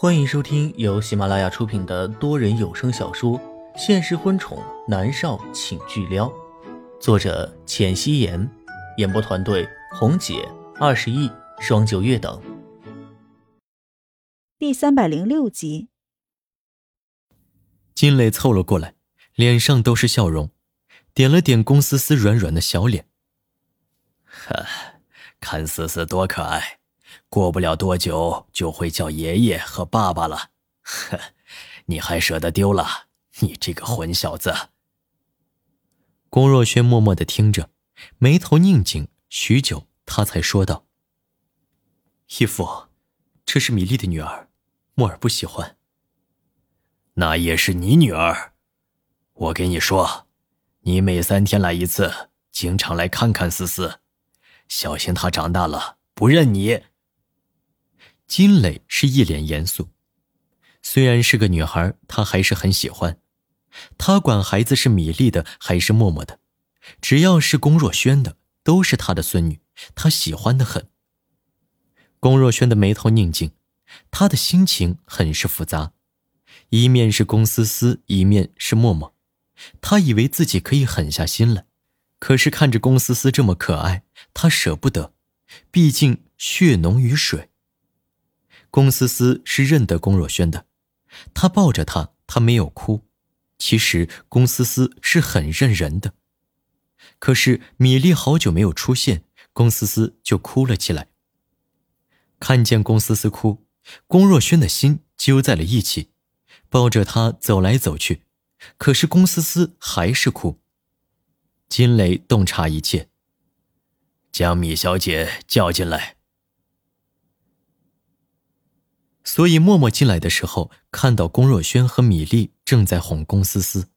欢迎收听由喜马拉雅出品的多人有声小说《现实婚宠男少请巨撩》，作者：浅汐颜，演播团队：红姐、二十亿、双九月等。第三百零六集，金磊凑了过来，脸上都是笑容，点了点龚思思软软的小脸。呵，看思思多可爱，过不了多久就会叫爷爷和爸爸了。呵，你还舍得丢了？你这个混小子！龚若轩默默的听着，眉头拧紧，许久，他才说道：“义父，这是米粒的女儿，莫尔不喜欢。那也是你女儿。我给你说，你每三天来一次，经常来看看思思。”小心，她长大了不认你。金磊是一脸严肃，虽然是个女孩，他还是很喜欢。他管孩子是米粒的还是默默的，只要是龚若轩的，都是他的孙女，他喜欢的很。龚若轩的眉头拧紧，他的心情很是复杂，一面是龚思思，一面是默默，他以为自己可以狠下心来。可是看着龚思思这么可爱，他舍不得，毕竟血浓于水。龚思思是认得龚若轩的，他抱着他，他没有哭。其实龚思思是很认人的。可是米粒好久没有出现，龚思思就哭了起来。看见龚思思哭，龚若轩的心揪在了一起，抱着她走来走去。可是龚思思还是哭。金磊洞察一切，将米小姐叫进来。所以默默进来的时候，看到龚若轩和米粒正在哄龚思思。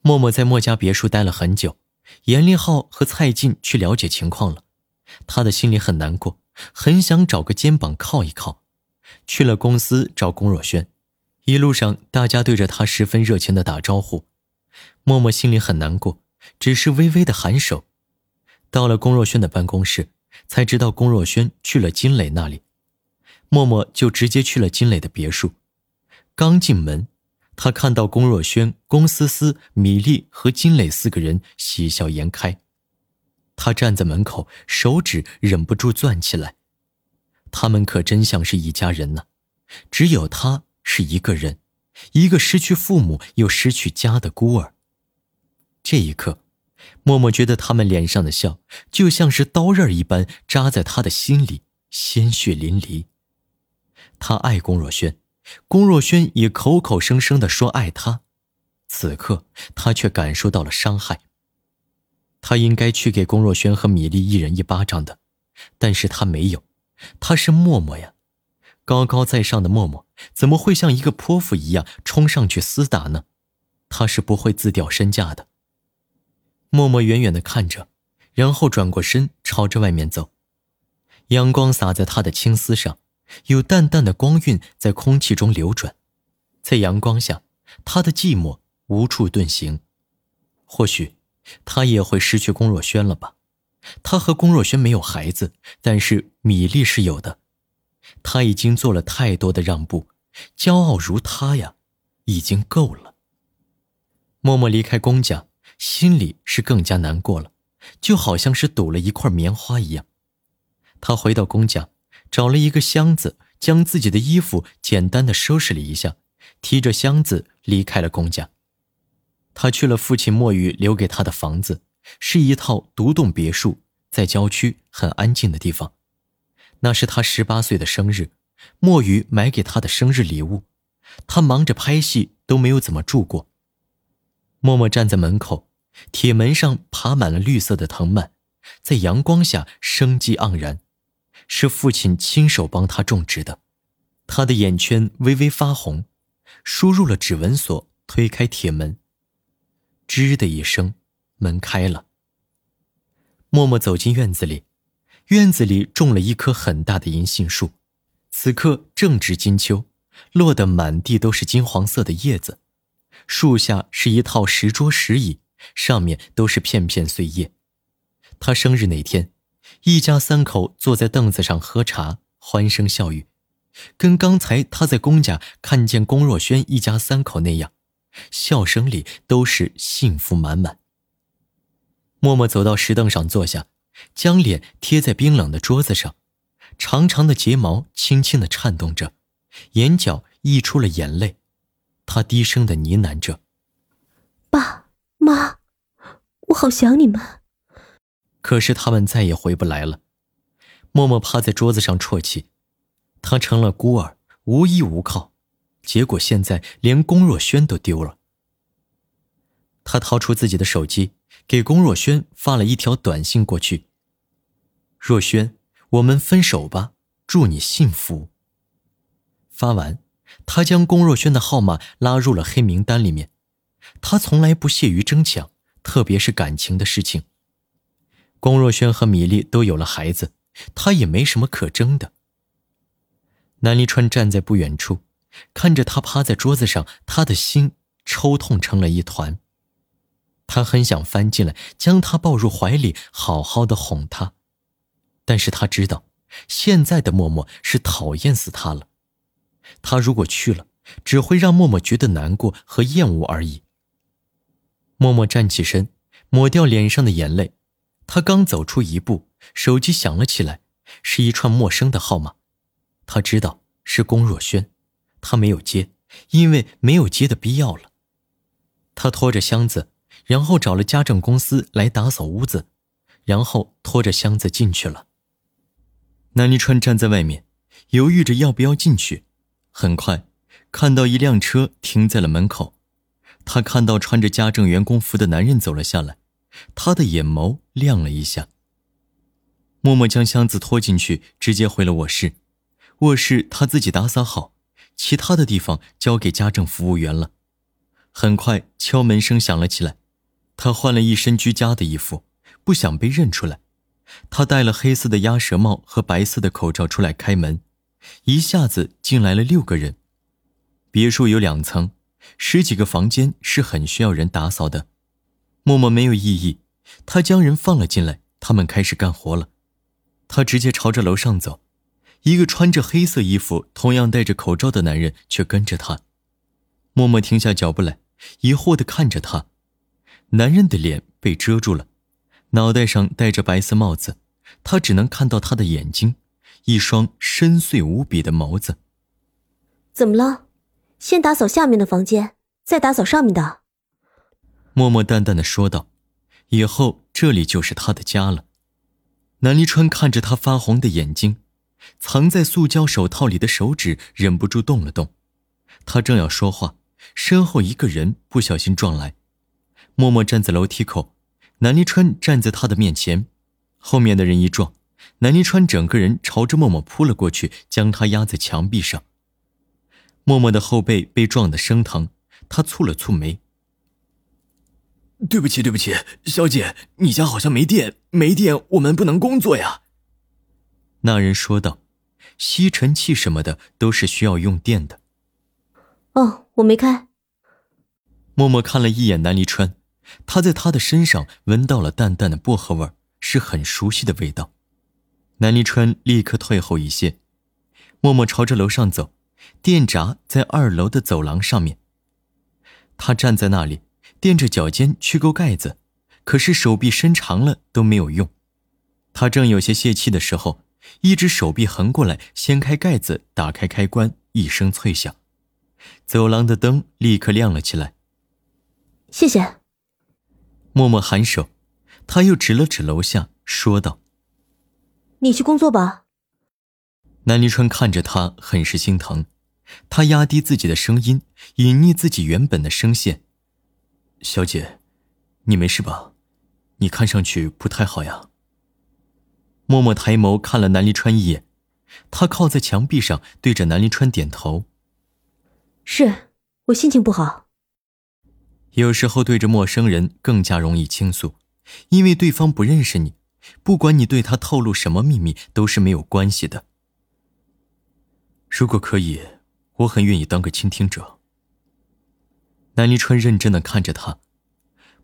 默默在莫家别墅待了很久，严立浩和蔡进去了解情况了，他的心里很难过，很想找个肩膀靠一靠。去了公司找龚若轩，一路上大家对着他十分热情的打招呼，默默心里很难过。只是微微的颔首，到了龚若轩的办公室，才知道龚若轩去了金磊那里，默默就直接去了金磊的别墅。刚进门，他看到龚若轩、龚思思、米粒和金磊四个人喜笑颜开，他站在门口，手指忍不住攥起来。他们可真像是一家人呢，只有他是一个人，一个失去父母又失去家的孤儿。这一刻，默默觉得他们脸上的笑就像是刀刃一般扎在他的心里，鲜血淋漓。他爱龚若轩，龚若轩也口口声声的说爱他，此刻他却感受到了伤害。他应该去给龚若轩和米粒一人一巴掌的，但是他没有，他是默默呀，高高在上的默默怎么会像一个泼妇一样冲上去厮打呢？他是不会自掉身价的。默默远远的看着，然后转过身朝着外面走。阳光洒在他的青丝上，有淡淡的光晕在空气中流转。在阳光下，他的寂寞无处遁形。或许，他也会失去龚若轩了吧？他和龚若轩没有孩子，但是米粒是有的。他已经做了太多的让步，骄傲如他呀，已经够了。默默离开龚家。心里是更加难过了，就好像是堵了一块棉花一样。他回到公家，找了一个箱子，将自己的衣服简单的收拾了一下，提着箱子离开了公家。他去了父亲墨雨留给他的房子，是一套独栋别墅，在郊区很安静的地方。那是他十八岁的生日，墨雨买给他的生日礼物。他忙着拍戏，都没有怎么住过。默默站在门口。铁门上爬满了绿色的藤蔓，在阳光下生机盎然，是父亲亲手帮他种植的。他的眼圈微微发红，输入了指纹锁，推开铁门，吱的一声，门开了。默默走进院子里，院子里种了一棵很大的银杏树，此刻正值金秋，落得满地都是金黄色的叶子。树下是一套石桌石椅。上面都是片片碎叶。他生日那天，一家三口坐在凳子上喝茶，欢声笑语。跟刚才他在公家看见龚若轩一家三口那样，笑声里都是幸福满满。默默走到石凳上坐下，将脸贴在冰冷的桌子上，长长的睫毛轻轻的颤动着，眼角溢出了眼泪。他低声的呢喃着：“爸妈，我好想你们。”可是他们再也回不来了。默默趴在桌子上啜泣，他成了孤儿，无依无靠，结果现在连龚若轩都丢了。他掏出自己的手机，给龚若轩发了一条短信过去：“若轩，我们分手吧，祝你幸福。”发完，他将龚若轩的号码拉入了黑名单里面。他从来不屑于争抢，特别是感情的事情。龚若轩和米粒都有了孩子。他也没什么可争的。南离川站在不远处，看着他趴在桌子上，他的心抽痛成了一团。他很想翻进来，将他抱入怀里，好好的哄他，但是他知道，现在的默默是讨厌死他了。他如果去了，只会让默默觉得难过和厌恶而已。默默站起身，抹掉脸上的眼泪。他刚走出一步。手机响了起来，是一串陌生的号码。他知道是龚若轩，他没有接，因为没有接的必要了。他拖着箱子，然后找了家政公司来打扫屋子，然后拖着箱子进去了。南离川站在外面，犹豫着要不要进去。很快，看到一辆车停在了门口，他看到穿着家政员工服的男人走了下来，他的眼眸亮了一下。默默将箱子拖进去，直接回了卧室。卧室他自己打扫好，其他的地方交给家政服务员了。很快，敲门声响了起来。他换了一身居家的衣服，不想被认出来。他戴了黑色的鸭舌帽和白色的口罩出来开门，一下子进来了六个人。别墅有两层，十几个房间是很需要人打扫的。默默没有异议，他将人放了进来，他们开始干活了。他直接朝着楼上走，一个穿着黑色衣服、同样戴着口罩的男人却跟着他。默默停下脚步来，疑惑地看着他。男人的脸被遮住了，脑袋上戴着白色帽子，他只能看到他的眼睛，一双深邃无比的眸子。怎么了？先打扫下面的房间，再打扫上面的。默默淡淡的说道：“以后这里就是他的家了。”南离川看着他发红的眼睛，藏在塑胶手套里的手指忍不住动了动。他正要说话，身后一个人不小心撞来。默默站在楼梯口，南离川站在他的面前。后面的人一撞，南离川整个人朝着默默扑了过去，将他压在墙壁上。默默的后背被撞得生疼，他蹙了蹙眉。对不起，对不起，小姐，你家好像没电，没电，我们不能工作呀。那人说道：“吸尘器什么的都是需要用电的。”哦，我没开。默默看了一眼南离川，他在他的身上闻到了淡淡的薄荷味是很熟悉的味道。南离川立刻退后一些，默默朝着楼上走，电闸在二楼的走廊上面。他站在那里。垫着脚尖去够盖子，可是手臂伸长了都没有用。他正有些泄气的时候，一只手臂横过来掀开盖子，打开开关，一声脆响，走廊的灯立刻亮了起来。谢谢。默默颔首，他又指了指楼下，说道：“你去工作吧。”南离川看着他，很是心疼，他压低自己的声音，隐匿自己原本的声线。小姐，你没事吧？你看上去不太好呀。默默抬眸看了南离川一眼，他靠在墙壁上，对着南离川点头。是我心情不好。有时候对着陌生人更加容易倾诉，因为对方不认识你，不管你对他透露什么秘密都是没有关系的。如果可以，我很愿意当个倾听者。南离川认真的看着他，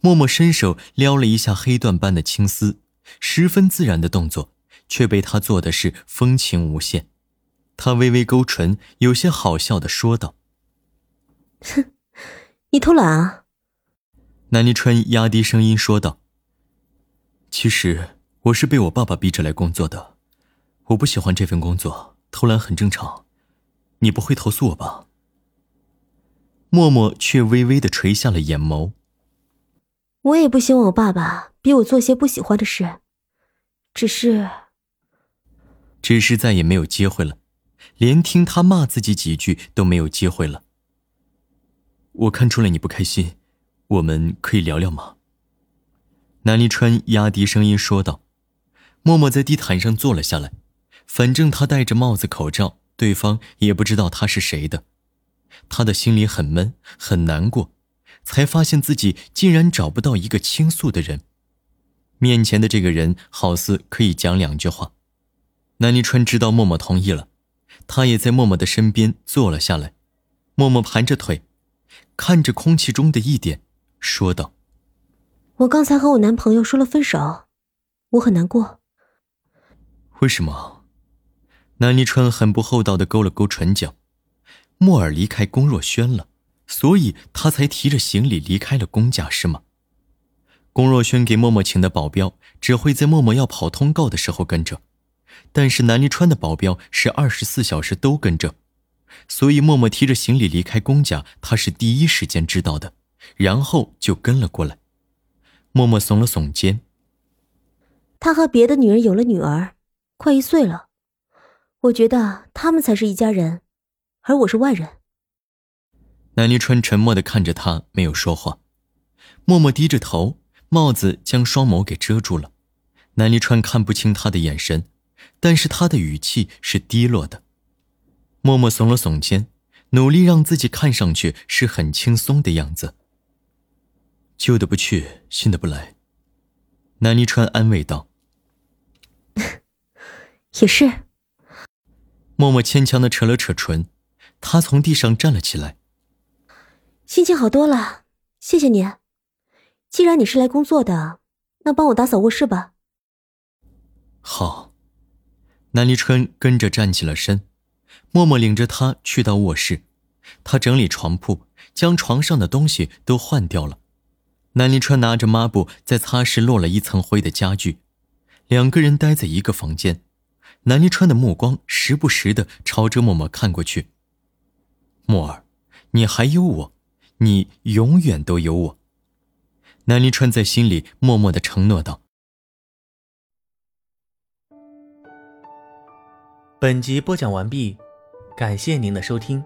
默默伸手撩了一下黑缎般的青丝，十分自然的动作，却被他做的是风情无限。他微微勾唇，有些好笑的说道：“哼，你偷懒啊？”南离川压低声音说道：“其实我是被我爸爸逼着来工作的，我不喜欢这份工作，偷懒很正常，你不会投诉我吧？”默默却微微的垂下了眼眸。我也不希望我爸爸逼我做些不喜欢的事，只是，只是再也没有机会了，连听他骂自己几句都没有机会了。我看出来你不开心，我们可以聊聊吗？南离川压低声音说道。默默在地毯上坐了下来，反正他戴着帽子口罩，对方也不知道他是谁的。他的心里很闷，很难过，才发现自己竟然找不到一个倾诉的人。面前的这个人好似可以讲两句话。南离川知道默默同意了，他也在默默的身边坐了下来。默默盘着腿，看着空气中的一点，说道：“我刚才和我男朋友说了分手，我很难过。”为什么？南离川很不厚道的勾了勾唇角。莫尔离开龚若轩了，所以他才提着行李离开了龚家，是吗？龚若轩给默默请的保镖只会在默默要跑通告的时候跟着，但是南离川的保镖是二十四小时都跟着，所以默默提着行李离开龚家，他是第一时间知道的，然后就跟了过来。默默耸了耸肩，他和别的女人有了女儿，快一岁了，我觉得他们才是一家人。而我是外人。南离川沉默的看着他，没有说话。默默低着头，帽子将双眸给遮住了。南离川看不清他的眼神，但是他的语气是低落的。默默耸了耸肩，努力让自己看上去是很轻松的样子。旧的不去，新的不来。南离川安慰道：“也是。”默默牵强的扯了扯唇。他从地上站了起来，心情好多了，谢谢你。既然你是来工作的，那帮我打扫卧室吧。好。南离川跟着站起了身，默默领着他去到卧室，他整理床铺，将床上的东西都换掉了。南离川拿着抹布在擦拭落了一层灰的家具，两个人待在一个房间，南离川的目光时不时的朝着默默看过去。默儿，你还有我，你永远都有我。南离川在心里默默的承诺道。本集播讲完毕，感谢您的收听。